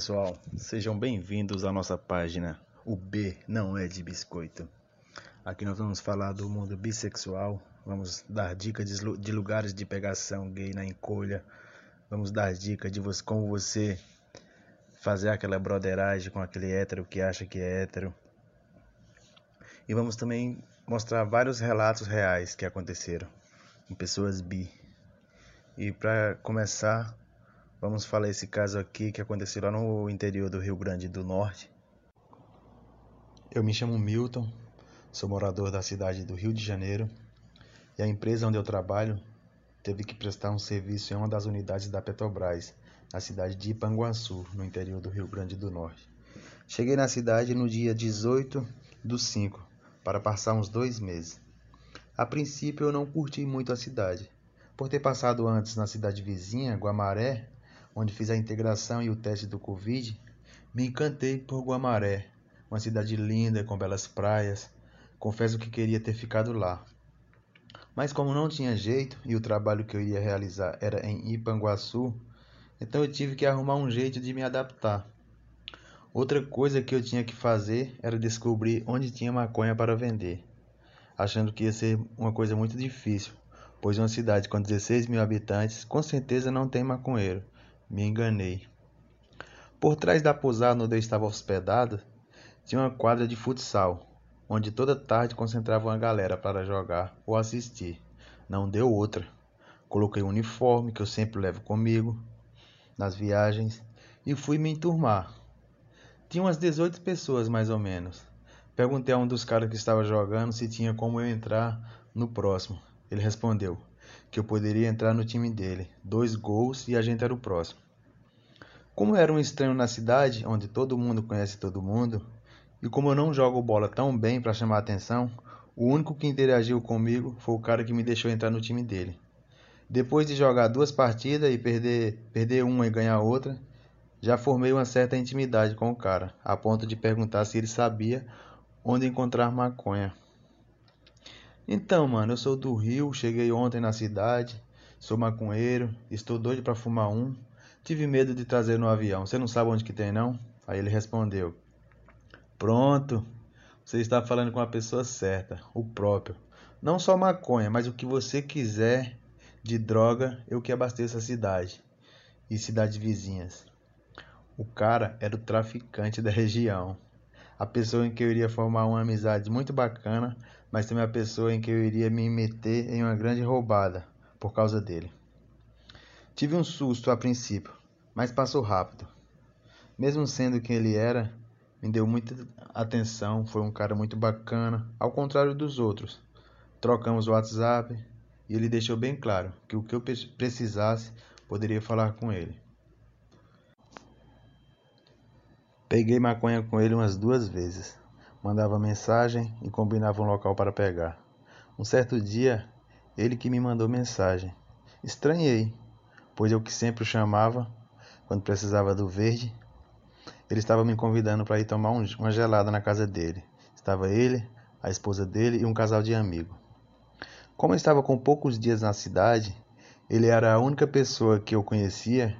pessoal, sejam bem-vindos à nossa página O B não é de biscoito. Aqui nós vamos falar do mundo bissexual, vamos dar dicas de lugares de pegação gay na encolha, vamos dar dicas de você, como você fazer aquela broderagem com aquele hétero que acha que é hétero. E vamos também mostrar vários relatos reais que aconteceram com pessoas bi. E para começar, Vamos falar esse caso aqui que aconteceu lá no interior do Rio Grande do Norte. Eu me chamo Milton, sou morador da cidade do Rio de Janeiro e a empresa onde eu trabalho teve que prestar um serviço em uma das unidades da Petrobras, na cidade de Ipanguaçu, no interior do Rio Grande do Norte. Cheguei na cidade no dia 18 do 5 para passar uns dois meses. A princípio eu não curti muito a cidade. Por ter passado antes na cidade vizinha, Guamaré, onde fiz a integração e o teste do Covid, me encantei por Guamaré, uma cidade linda com belas praias. Confesso que queria ter ficado lá. Mas como não tinha jeito e o trabalho que eu ia realizar era em Ipanguaçu, então eu tive que arrumar um jeito de me adaptar. Outra coisa que eu tinha que fazer era descobrir onde tinha maconha para vender, achando que ia ser uma coisa muito difícil, pois uma cidade com 16 mil habitantes com certeza não tem maconheiro. Me enganei. Por trás da pousada onde eu estava hospedado, tinha uma quadra de futsal, onde toda tarde concentrava uma galera para jogar ou assistir. Não deu outra. Coloquei o uniforme que eu sempre levo comigo nas viagens e fui me enturmar. Tinha umas 18 pessoas mais ou menos. Perguntei a um dos caras que estava jogando se tinha como eu entrar no próximo. Ele respondeu: que eu poderia entrar no time dele. Dois gols e a gente era o próximo. Como eu era um estranho na cidade, onde todo mundo conhece todo mundo, e como eu não jogo bola tão bem para chamar atenção, o único que interagiu comigo foi o cara que me deixou entrar no time dele. Depois de jogar duas partidas e perder, perder uma e ganhar outra, já formei uma certa intimidade com o cara, a ponto de perguntar se ele sabia onde encontrar maconha. Então, mano, eu sou do Rio, cheguei ontem na cidade, sou maconheiro, estou doido para fumar um. Tive medo de trazer no avião. Você não sabe onde que tem, não? Aí ele respondeu: Pronto. Você está falando com a pessoa certa, o próprio. Não só maconha, mas o que você quiser de droga, eu que abasteço a cidade e cidades vizinhas. O cara era o traficante da região a pessoa em que eu iria formar uma amizade muito bacana, mas também a pessoa em que eu iria me meter em uma grande roubada por causa dele. Tive um susto a princípio, mas passou rápido. Mesmo sendo quem ele era, me deu muita atenção, foi um cara muito bacana, ao contrário dos outros. Trocamos o WhatsApp e ele deixou bem claro que o que eu precisasse poderia falar com ele. Peguei maconha com ele umas duas vezes. Mandava mensagem e combinava um local para pegar. Um certo dia, ele que me mandou mensagem. Estranhei, pois eu que sempre o chamava quando precisava do verde. Ele estava me convidando para ir tomar um, uma gelada na casa dele. Estava ele, a esposa dele e um casal de amigos. Como eu estava com poucos dias na cidade, ele era a única pessoa que eu conhecia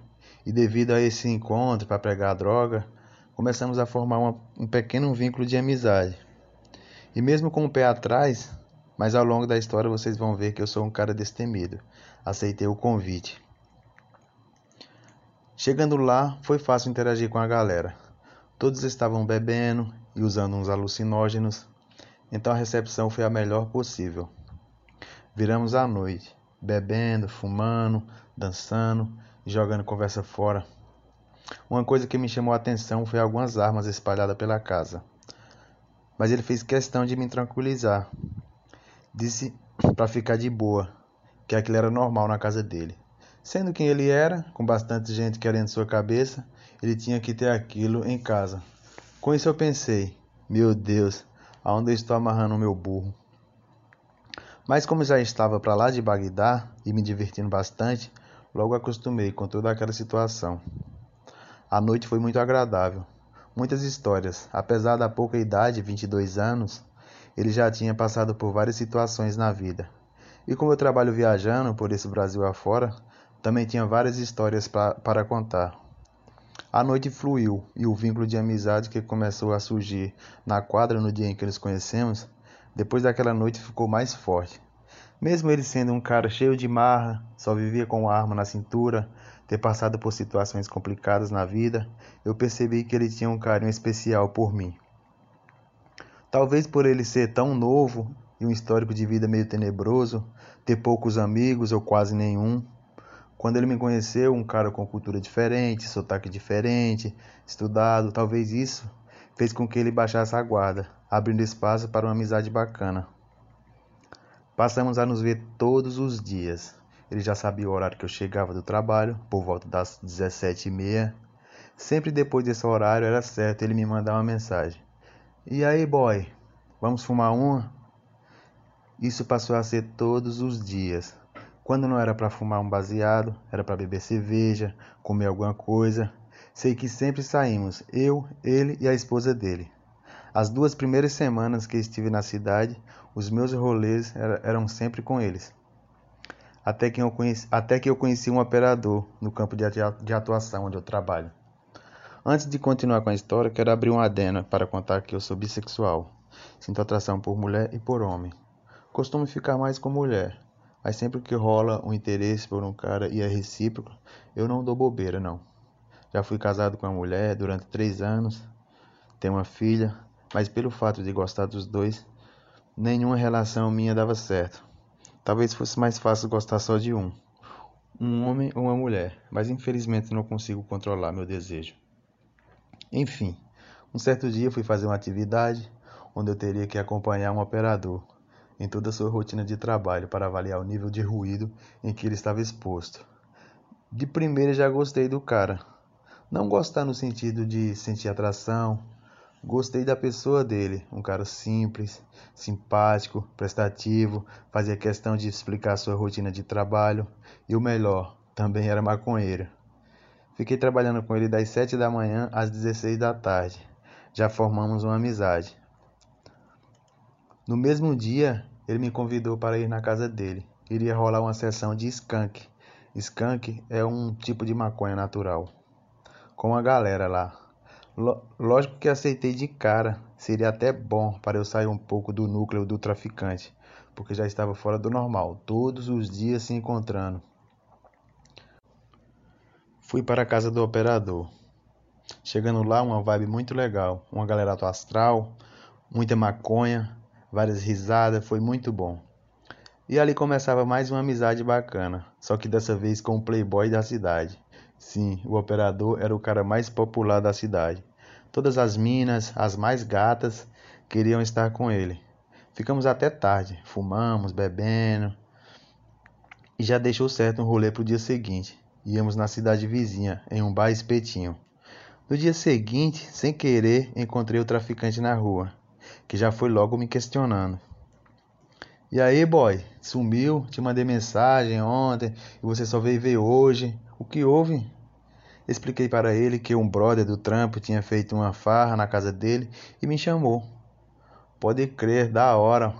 e devido a esse encontro para pregar a droga, começamos a formar uma, um pequeno vínculo de amizade. E mesmo com o pé atrás, mas ao longo da história vocês vão ver que eu sou um cara destemido. Aceitei o convite. Chegando lá, foi fácil interagir com a galera. Todos estavam bebendo e usando uns alucinógenos, então a recepção foi a melhor possível. Viramos à noite, bebendo, fumando, dançando e jogando conversa fora. Uma coisa que me chamou a atenção foi algumas armas espalhadas pela casa. Mas ele fez questão de me tranquilizar. Disse para ficar de boa, que aquilo era normal na casa dele. Sendo quem ele era, com bastante gente querendo sua cabeça, ele tinha que ter aquilo em casa. Com isso eu pensei: meu Deus, aonde eu estou amarrando o meu burro? Mas como já estava para lá de Bagdá e me divertindo bastante, logo acostumei com toda aquela situação. A noite foi muito agradável. Muitas histórias. Apesar da pouca idade, 22 anos, ele já tinha passado por várias situações na vida. E como eu trabalho viajando por esse Brasil afora, também tinha várias histórias pra, para contar. A noite fluiu e o vínculo de amizade que começou a surgir na quadra no dia em que nos conhecemos, depois daquela noite ficou mais forte. Mesmo ele sendo um cara cheio de marra, só vivia com uma arma na cintura, ter passado por situações complicadas na vida, eu percebi que ele tinha um carinho especial por mim. Talvez por ele ser tão novo e um histórico de vida meio tenebroso, ter poucos amigos ou quase nenhum, quando ele me conheceu, um cara com cultura diferente, sotaque diferente, estudado, talvez isso fez com que ele baixasse a guarda, abrindo espaço para uma amizade bacana. Passamos a nos ver todos os dias. Ele já sabia o horário que eu chegava do trabalho, por volta das 17h30. Sempre depois desse horário era certo ele me mandar uma mensagem. E aí, boy, vamos fumar uma? Isso passou a ser todos os dias. Quando não era para fumar um baseado, era para beber cerveja, comer alguma coisa. Sei que sempre saímos, eu, ele e a esposa dele. As duas primeiras semanas que estive na cidade, os meus rolês eram sempre com eles. Até que eu conheci, até que eu conheci um operador no campo de atuação onde eu trabalho. Antes de continuar com a história, quero abrir um adeno para contar que eu sou bissexual. Sinto atração por mulher e por homem. Costumo ficar mais com mulher, mas sempre que rola um interesse por um cara e é recíproco, eu não dou bobeira, não. Já fui casado com uma mulher durante três anos, tenho uma filha, mas pelo fato de gostar dos dois, nenhuma relação minha dava certo. Talvez fosse mais fácil gostar só de um, um homem ou uma mulher, mas infelizmente não consigo controlar meu desejo. Enfim, um certo dia fui fazer uma atividade onde eu teria que acompanhar um operador em toda a sua rotina de trabalho para avaliar o nível de ruído em que ele estava exposto. De primeira já gostei do cara. Não gostar no sentido de sentir atração. Gostei da pessoa dele, um cara simples, simpático, prestativo, fazia questão de explicar sua rotina de trabalho e o melhor, também era maconheiro. Fiquei trabalhando com ele das 7 da manhã às 16 da tarde. Já formamos uma amizade. No mesmo dia, ele me convidou para ir na casa dele. Iria rolar uma sessão de skunk. Skunk é um tipo de maconha natural. Com a galera lá. Lógico que aceitei de cara. Seria até bom para eu sair um pouco do núcleo do traficante, porque já estava fora do normal, todos os dias se encontrando. Fui para a casa do operador. Chegando lá, uma vibe muito legal. Uma galera astral, muita maconha, várias risadas, foi muito bom. E ali começava mais uma amizade bacana, só que dessa vez com o playboy da cidade. Sim, o operador era o cara mais popular da cidade. Todas as minas, as mais gatas, queriam estar com ele. Ficamos até tarde, fumamos, bebendo. E já deixou certo um rolê pro dia seguinte. Íamos na cidade vizinha, em um bar espetinho. No dia seguinte, sem querer, encontrei o traficante na rua que já foi logo me questionando. E aí, boy, sumiu? Te mandei mensagem ontem e você só veio ver hoje. O que houve? Expliquei para ele que um brother do trampo tinha feito uma farra na casa dele e me chamou. Pode crer, da hora.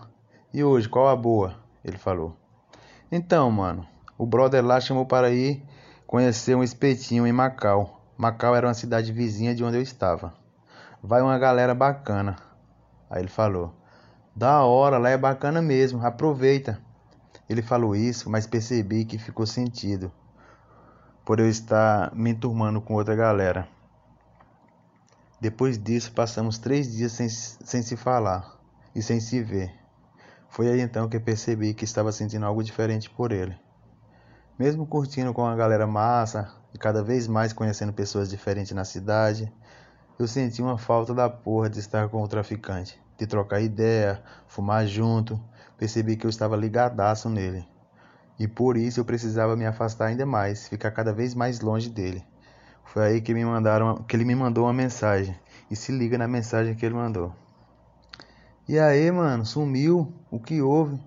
E hoje, qual a boa? Ele falou. Então, mano, o brother lá chamou para ir conhecer um espetinho em Macau. Macau era uma cidade vizinha de onde eu estava. Vai uma galera bacana. Aí ele falou: Da hora, lá é bacana mesmo, aproveita. Ele falou isso, mas percebi que ficou sentido por eu estar me enturmando com outra galera. Depois disso, passamos três dias sem, sem se falar e sem se ver. Foi aí então que percebi que estava sentindo algo diferente por ele. Mesmo curtindo com a galera massa e cada vez mais conhecendo pessoas diferentes na cidade, eu senti uma falta da porra de estar com o traficante, de trocar ideia, fumar junto. Percebi que eu estava ligadaço nele. E por isso eu precisava me afastar ainda mais, ficar cada vez mais longe dele. Foi aí que me mandaram, que ele me mandou uma mensagem. E se liga na mensagem que ele mandou. E aí, mano, sumiu? O que houve?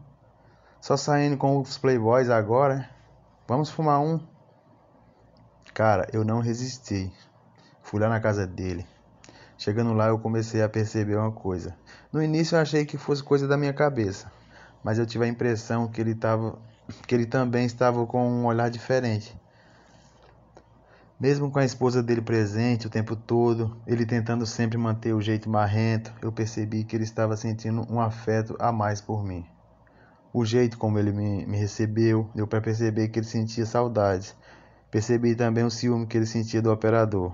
Só saindo com os playboys agora? Vamos fumar um? Cara, eu não resisti. Fui lá na casa dele. Chegando lá, eu comecei a perceber uma coisa. No início, eu achei que fosse coisa da minha cabeça, mas eu tive a impressão que ele, tava, que ele também estava com um olhar diferente. Mesmo com a esposa dele presente o tempo todo, ele tentando sempre manter o jeito marrento, eu percebi que ele estava sentindo um afeto a mais por mim. O jeito como ele me, me recebeu, deu para perceber que ele sentia saudades. Percebi também o ciúme que ele sentia do operador.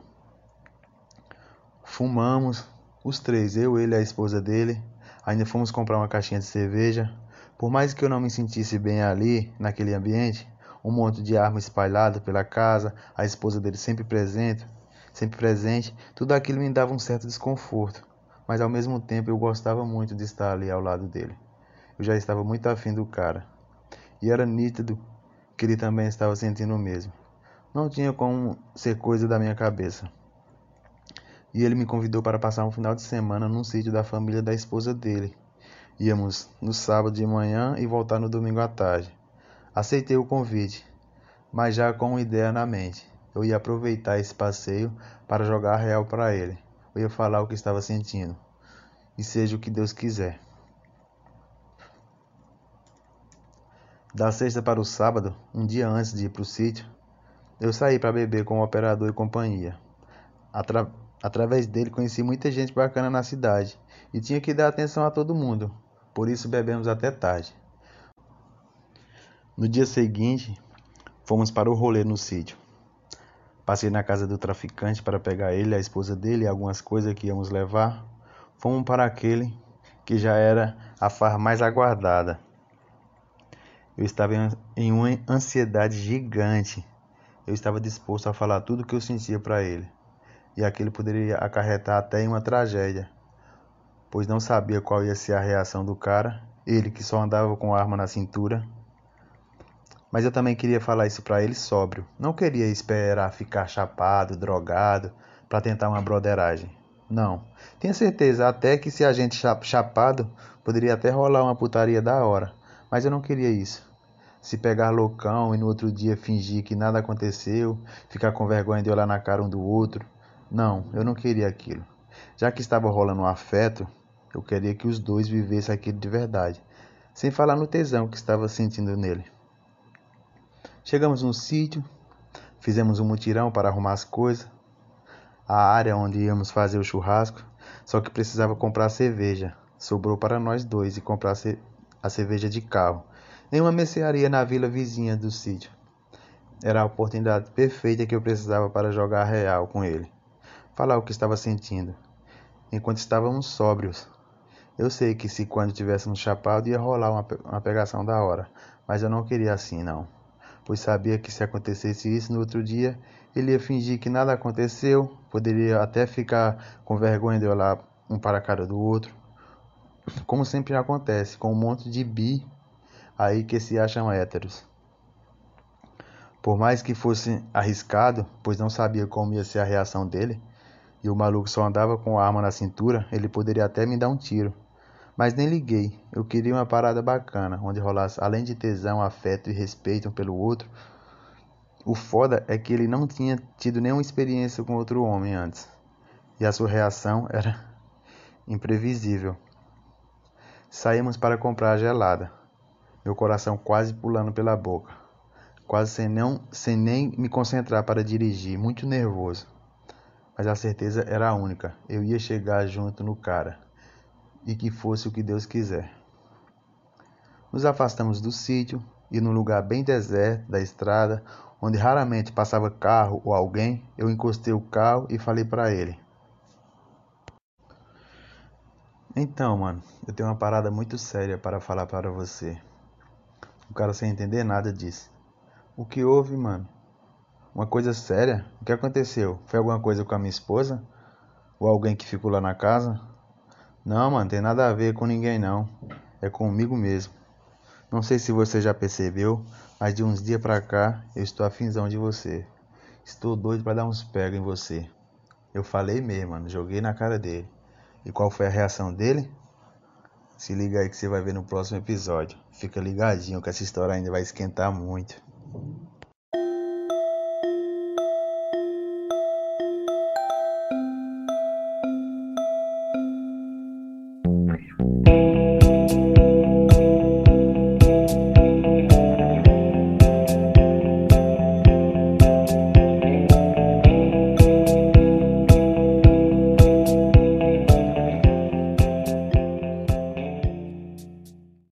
Fumamos, os três, eu, ele e a esposa dele. Ainda fomos comprar uma caixinha de cerveja. Por mais que eu não me sentisse bem ali, naquele ambiente, um monte de arma espalhada pela casa, a esposa dele sempre presente, sempre presente, tudo aquilo me dava um certo desconforto, mas ao mesmo tempo eu gostava muito de estar ali ao lado dele. Eu já estava muito afim do cara, e era nítido que ele também estava sentindo o mesmo. Não tinha como ser coisa da minha cabeça. E ele me convidou para passar um final de semana num sítio da família da esposa dele. Íamos no sábado de manhã e voltar no domingo à tarde. Aceitei o convite, mas já com uma ideia na mente. Eu ia aproveitar esse passeio para jogar real para ele. Eu ia falar o que estava sentindo. E seja o que Deus quiser. Da sexta para o sábado, um dia antes de ir para o sítio, eu saí para beber com o operador e companhia. Atra através dele conheci muita gente bacana na cidade e tinha que dar atenção a todo mundo. Por isso bebemos até tarde. No dia seguinte, fomos para o rolê no sítio. Passei na casa do traficante para pegar ele, a esposa dele e algumas coisas que íamos levar. Fomos para aquele que já era a farra mais aguardada. Eu estava em uma ansiedade gigante. Eu estava disposto a falar tudo o que eu sentia para ele. E aquilo poderia acarretar até em uma tragédia, pois não sabia qual ia ser a reação do cara, ele que só andava com a arma na cintura mas eu também queria falar isso para ele sóbrio. Não queria esperar ficar chapado, drogado, para tentar uma broderagem. Não. Tenho certeza até que se a gente chapado, poderia até rolar uma putaria da hora. Mas eu não queria isso. Se pegar loucão e no outro dia fingir que nada aconteceu, ficar com vergonha de olhar na cara um do outro. Não, eu não queria aquilo. Já que estava rolando um afeto, eu queria que os dois vivessem aquilo de verdade, sem falar no tesão que estava sentindo nele. Chegamos no sítio, fizemos um mutirão para arrumar as coisas, a área onde íamos fazer o churrasco, só que precisava comprar cerveja. Sobrou para nós dois e comprar a cerveja de carro. Nenhuma mercearia na vila vizinha do sítio. Era a oportunidade perfeita que eu precisava para jogar real com ele. Falar o que estava sentindo. Enquanto estávamos sóbrios. Eu sei que se quando tivéssemos chapado ia rolar uma, uma pegação da hora, mas eu não queria assim não pois sabia que se acontecesse isso no outro dia, ele ia fingir que nada aconteceu, poderia até ficar com vergonha de olhar um para a cara do outro, como sempre acontece com um monte de bi aí que se acham héteros. Por mais que fosse arriscado, pois não sabia como ia ser a reação dele, e o maluco só andava com a arma na cintura, ele poderia até me dar um tiro. Mas nem liguei. Eu queria uma parada bacana, onde rolasse além de tesão, afeto e respeito um pelo outro. O foda é que ele não tinha tido nenhuma experiência com outro homem antes. E a sua reação era imprevisível. Saímos para comprar a gelada. Meu coração quase pulando pela boca. Quase sem, não, sem nem me concentrar para dirigir, muito nervoso. Mas a certeza era única. Eu ia chegar junto no cara e que fosse o que Deus quiser. Nos afastamos do sítio e num lugar bem deserto da estrada, onde raramente passava carro ou alguém, eu encostei o carro e falei para ele: Então, mano, eu tenho uma parada muito séria para falar para você. O cara sem entender nada disse: O que houve, mano? Uma coisa séria? O que aconteceu? Foi alguma coisa com a minha esposa? Ou alguém que ficou lá na casa? Não, mano, tem nada a ver com ninguém não. É comigo mesmo. Não sei se você já percebeu, mas de uns dias pra cá eu estou afinzão de você. Estou doido para dar uns pega em você. Eu falei mesmo, mano, joguei na cara dele. E qual foi a reação dele? Se liga aí que você vai ver no próximo episódio. Fica ligadinho que essa história ainda vai esquentar muito.